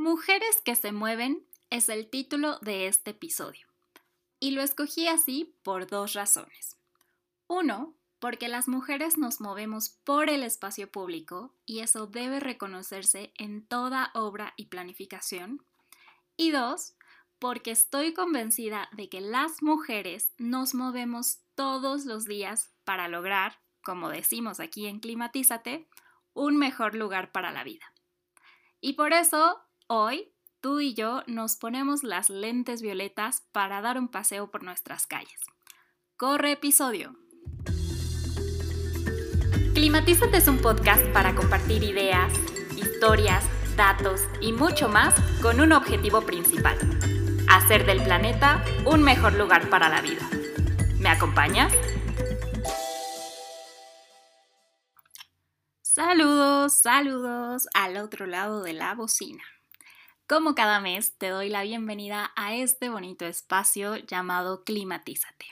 Mujeres que se mueven es el título de este episodio. Y lo escogí así por dos razones. Uno, porque las mujeres nos movemos por el espacio público y eso debe reconocerse en toda obra y planificación. Y dos, porque estoy convencida de que las mujeres nos movemos todos los días para lograr, como decimos aquí en Climatízate, un mejor lugar para la vida. Y por eso Hoy, tú y yo nos ponemos las lentes violetas para dar un paseo por nuestras calles. ¡Corre episodio! Climatízate es un podcast para compartir ideas, historias, datos y mucho más con un objetivo principal. Hacer del planeta un mejor lugar para la vida. ¿Me acompañas? Saludos, saludos al otro lado de la bocina. Como cada mes, te doy la bienvenida a este bonito espacio llamado Climatízate.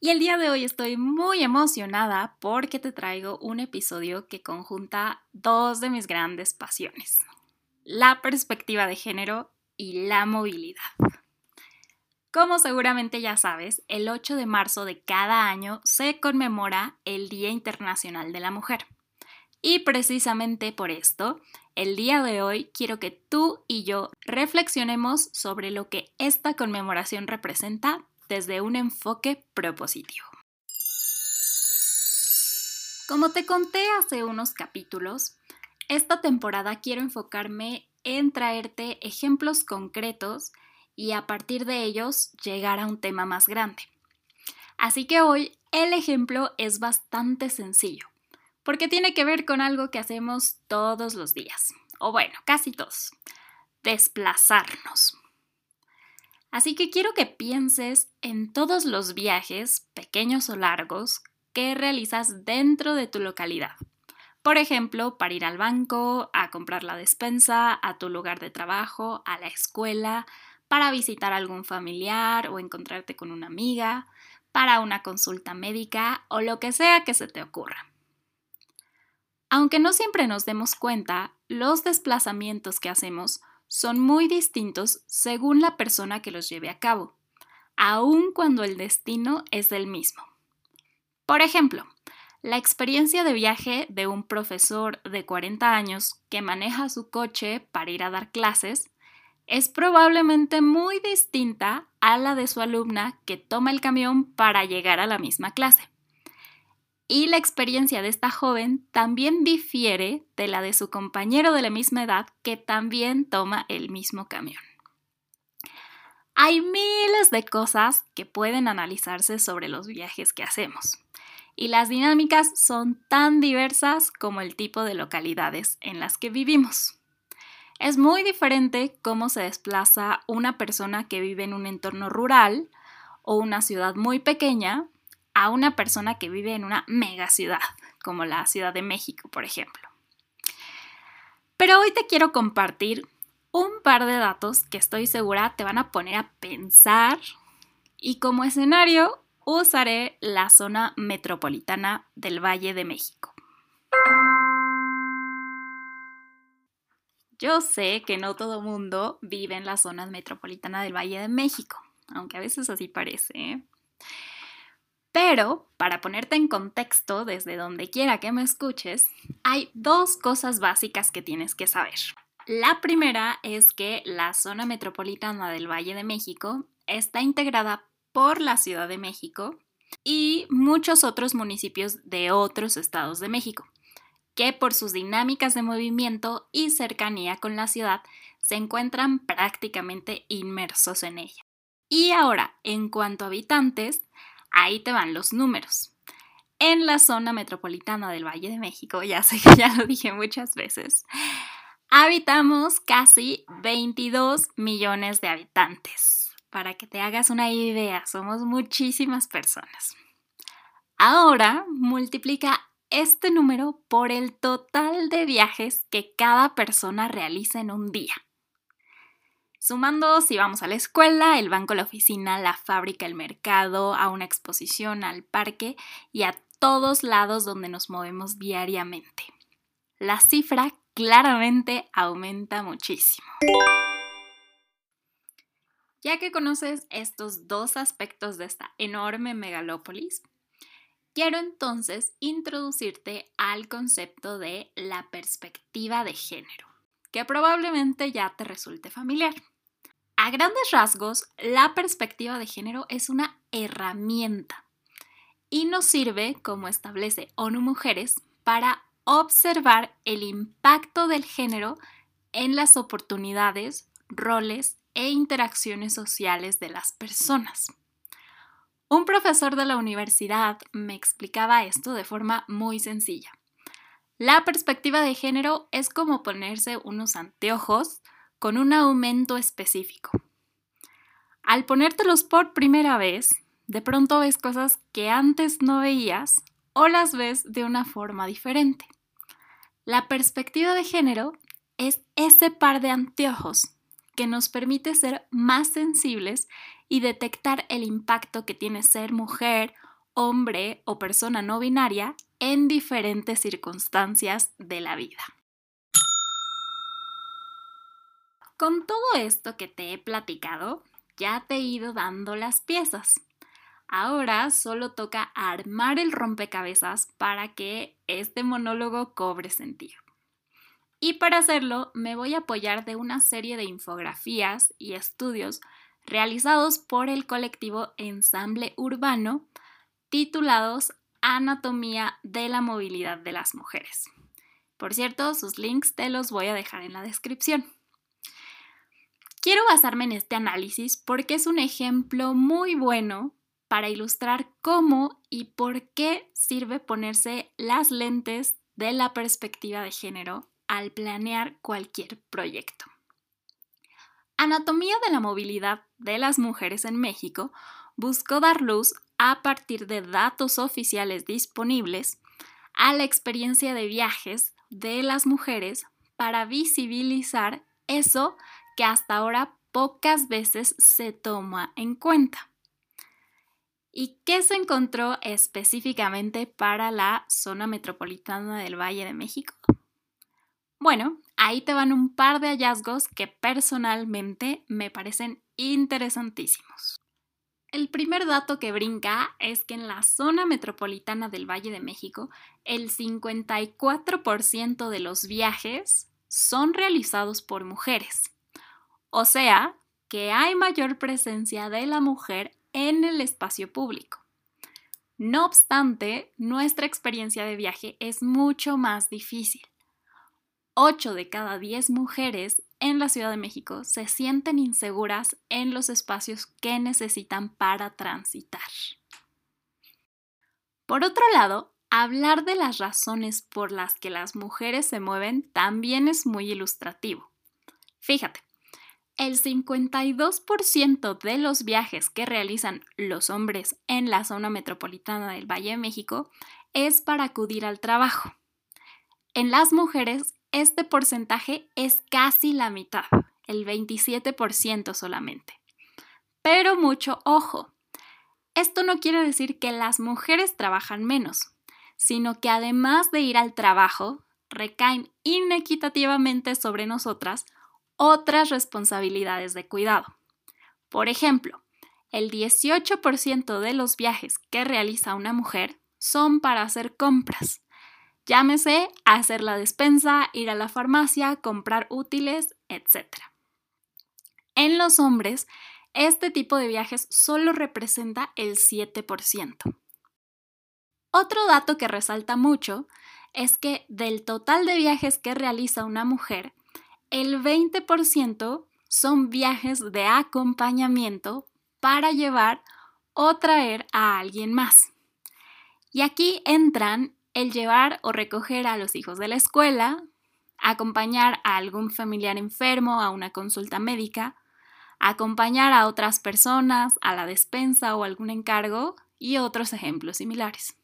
Y el día de hoy estoy muy emocionada porque te traigo un episodio que conjunta dos de mis grandes pasiones, la perspectiva de género y la movilidad. Como seguramente ya sabes, el 8 de marzo de cada año se conmemora el Día Internacional de la Mujer. Y precisamente por esto, el día de hoy quiero que tú y yo reflexionemos sobre lo que esta conmemoración representa desde un enfoque propositivo. Como te conté hace unos capítulos, esta temporada quiero enfocarme en traerte ejemplos concretos y a partir de ellos llegar a un tema más grande. Así que hoy el ejemplo es bastante sencillo porque tiene que ver con algo que hacemos todos los días, o bueno, casi todos, desplazarnos. Así que quiero que pienses en todos los viajes, pequeños o largos, que realizas dentro de tu localidad. Por ejemplo, para ir al banco, a comprar la despensa, a tu lugar de trabajo, a la escuela, para visitar a algún familiar o encontrarte con una amiga, para una consulta médica o lo que sea que se te ocurra. Aunque no siempre nos demos cuenta, los desplazamientos que hacemos son muy distintos según la persona que los lleve a cabo, aun cuando el destino es el mismo. Por ejemplo, la experiencia de viaje de un profesor de 40 años que maneja su coche para ir a dar clases es probablemente muy distinta a la de su alumna que toma el camión para llegar a la misma clase y la experiencia de esta joven también difiere de la de su compañero de la misma edad que también toma el mismo camión. Hay miles de cosas que pueden analizarse sobre los viajes que hacemos y las dinámicas son tan diversas como el tipo de localidades en las que vivimos. Es muy diferente cómo se desplaza una persona que vive en un entorno rural o una ciudad muy pequeña a una persona que vive en una mega ciudad, como la Ciudad de México, por ejemplo. Pero hoy te quiero compartir un par de datos que estoy segura te van a poner a pensar y como escenario usaré la zona metropolitana del Valle de México. Yo sé que no todo mundo vive en la zona metropolitana del Valle de México, aunque a veces así parece. ¿eh? Pero, para ponerte en contexto desde donde quiera que me escuches, hay dos cosas básicas que tienes que saber. La primera es que la zona metropolitana del Valle de México está integrada por la Ciudad de México y muchos otros municipios de otros estados de México, que por sus dinámicas de movimiento y cercanía con la ciudad se encuentran prácticamente inmersos en ella. Y ahora, en cuanto a habitantes, Ahí te van los números. En la zona metropolitana del Valle de México, ya sé que ya lo dije muchas veces, habitamos casi 22 millones de habitantes. Para que te hagas una idea, somos muchísimas personas. Ahora multiplica este número por el total de viajes que cada persona realiza en un día. Sumando si vamos a la escuela, el banco, la oficina, la fábrica, el mercado, a una exposición, al parque y a todos lados donde nos movemos diariamente. La cifra claramente aumenta muchísimo. Ya que conoces estos dos aspectos de esta enorme megalópolis, quiero entonces introducirte al concepto de la perspectiva de género, que probablemente ya te resulte familiar. A grandes rasgos, la perspectiva de género es una herramienta y nos sirve, como establece ONU Mujeres, para observar el impacto del género en las oportunidades, roles e interacciones sociales de las personas. Un profesor de la universidad me explicaba esto de forma muy sencilla. La perspectiva de género es como ponerse unos anteojos con un aumento específico. Al ponértelos por primera vez, de pronto ves cosas que antes no veías o las ves de una forma diferente. La perspectiva de género es ese par de anteojos que nos permite ser más sensibles y detectar el impacto que tiene ser mujer, hombre o persona no binaria en diferentes circunstancias de la vida. Con todo esto que te he platicado, ya te he ido dando las piezas. Ahora solo toca armar el rompecabezas para que este monólogo cobre sentido. Y para hacerlo me voy a apoyar de una serie de infografías y estudios realizados por el colectivo Ensamble Urbano titulados Anatomía de la Movilidad de las Mujeres. Por cierto, sus links te los voy a dejar en la descripción. Quiero basarme en este análisis porque es un ejemplo muy bueno para ilustrar cómo y por qué sirve ponerse las lentes de la perspectiva de género al planear cualquier proyecto. Anatomía de la movilidad de las mujeres en México buscó dar luz a partir de datos oficiales disponibles a la experiencia de viajes de las mujeres para visibilizar eso que hasta ahora pocas veces se toma en cuenta. ¿Y qué se encontró específicamente para la zona metropolitana del Valle de México? Bueno, ahí te van un par de hallazgos que personalmente me parecen interesantísimos. El primer dato que brinca es que en la zona metropolitana del Valle de México, el 54% de los viajes son realizados por mujeres. O sea, que hay mayor presencia de la mujer en el espacio público. No obstante, nuestra experiencia de viaje es mucho más difícil. 8 de cada 10 mujeres en la Ciudad de México se sienten inseguras en los espacios que necesitan para transitar. Por otro lado, hablar de las razones por las que las mujeres se mueven también es muy ilustrativo. Fíjate, el 52% de los viajes que realizan los hombres en la zona metropolitana del Valle de México es para acudir al trabajo. En las mujeres, este porcentaje es casi la mitad, el 27% solamente. Pero mucho ojo, esto no quiere decir que las mujeres trabajan menos, sino que además de ir al trabajo, recaen inequitativamente sobre nosotras otras responsabilidades de cuidado. Por ejemplo, el 18% de los viajes que realiza una mujer son para hacer compras. Llámese hacer la despensa, ir a la farmacia, comprar útiles, etc. En los hombres, este tipo de viajes solo representa el 7%. Otro dato que resalta mucho es que del total de viajes que realiza una mujer, el 20% son viajes de acompañamiento para llevar o traer a alguien más. Y aquí entran el llevar o recoger a los hijos de la escuela, acompañar a algún familiar enfermo a una consulta médica, acompañar a otras personas a la despensa o algún encargo y otros ejemplos similares.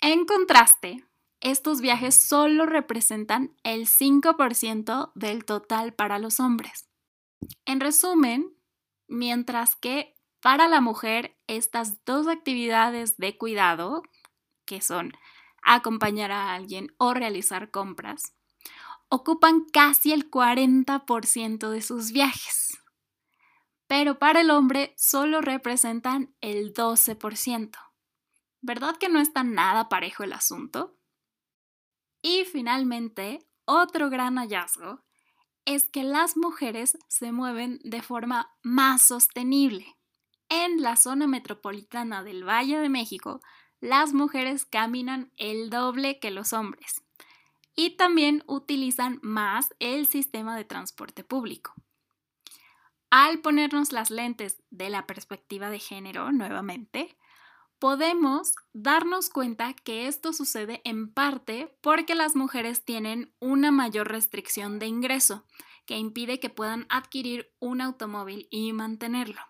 En contraste, estos viajes solo representan el 5% del total para los hombres. En resumen, mientras que para la mujer estas dos actividades de cuidado, que son acompañar a alguien o realizar compras, ocupan casi el 40% de sus viajes. Pero para el hombre solo representan el 12%. ¿Verdad que no está nada parejo el asunto? Y finalmente, otro gran hallazgo es que las mujeres se mueven de forma más sostenible. En la zona metropolitana del Valle de México, las mujeres caminan el doble que los hombres y también utilizan más el sistema de transporte público. Al ponernos las lentes de la perspectiva de género nuevamente, podemos darnos cuenta que esto sucede en parte porque las mujeres tienen una mayor restricción de ingreso que impide que puedan adquirir un automóvil y mantenerlo.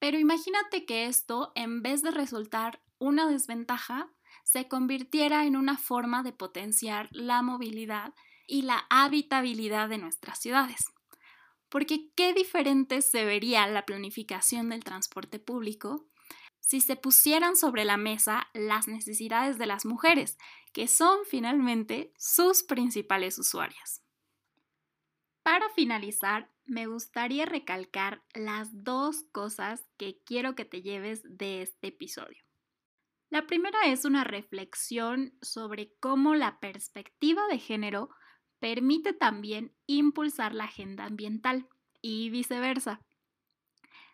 Pero imagínate que esto, en vez de resultar una desventaja, se convirtiera en una forma de potenciar la movilidad y la habitabilidad de nuestras ciudades. Porque qué diferente se vería la planificación del transporte público si se pusieran sobre la mesa las necesidades de las mujeres, que son finalmente sus principales usuarias. Para finalizar, me gustaría recalcar las dos cosas que quiero que te lleves de este episodio. La primera es una reflexión sobre cómo la perspectiva de género permite también impulsar la agenda ambiental y viceversa.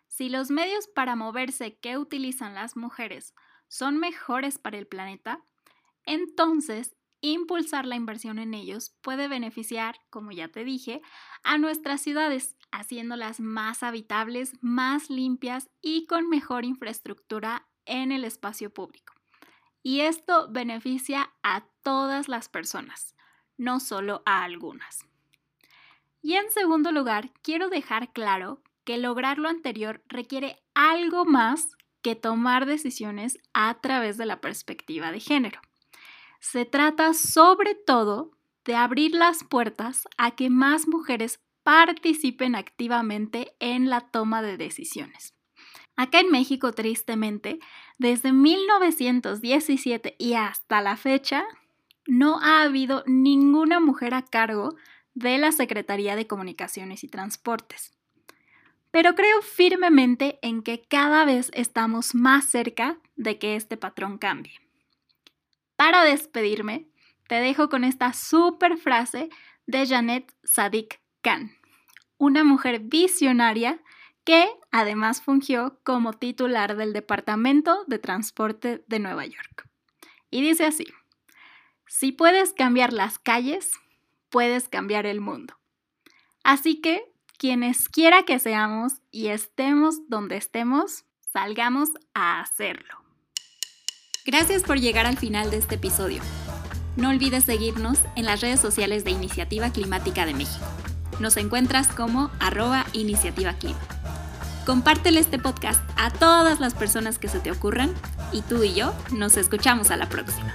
Si los medios para moverse que utilizan las mujeres son mejores para el planeta, entonces impulsar la inversión en ellos puede beneficiar, como ya te dije, a nuestras ciudades, haciéndolas más habitables, más limpias y con mejor infraestructura en el espacio público. Y esto beneficia a todas las personas, no solo a algunas. Y en segundo lugar, quiero dejar claro que lograr lo anterior requiere algo más que tomar decisiones a través de la perspectiva de género. Se trata sobre todo de abrir las puertas a que más mujeres participen activamente en la toma de decisiones. Acá en México, tristemente, desde 1917 y hasta la fecha, no ha habido ninguna mujer a cargo de la Secretaría de Comunicaciones y Transportes pero creo firmemente en que cada vez estamos más cerca de que este patrón cambie. Para despedirme, te dejo con esta super frase de Janet Sadik Khan, una mujer visionaria que además fungió como titular del Departamento de Transporte de Nueva York. Y dice así, si puedes cambiar las calles, puedes cambiar el mundo. Así que quienes quiera que seamos y estemos donde estemos, salgamos a hacerlo. Gracias por llegar al final de este episodio. No olvides seguirnos en las redes sociales de Iniciativa Climática de México. Nos encuentras como arroba iniciativa clima. Compártele este podcast a todas las personas que se te ocurran y tú y yo nos escuchamos a la próxima.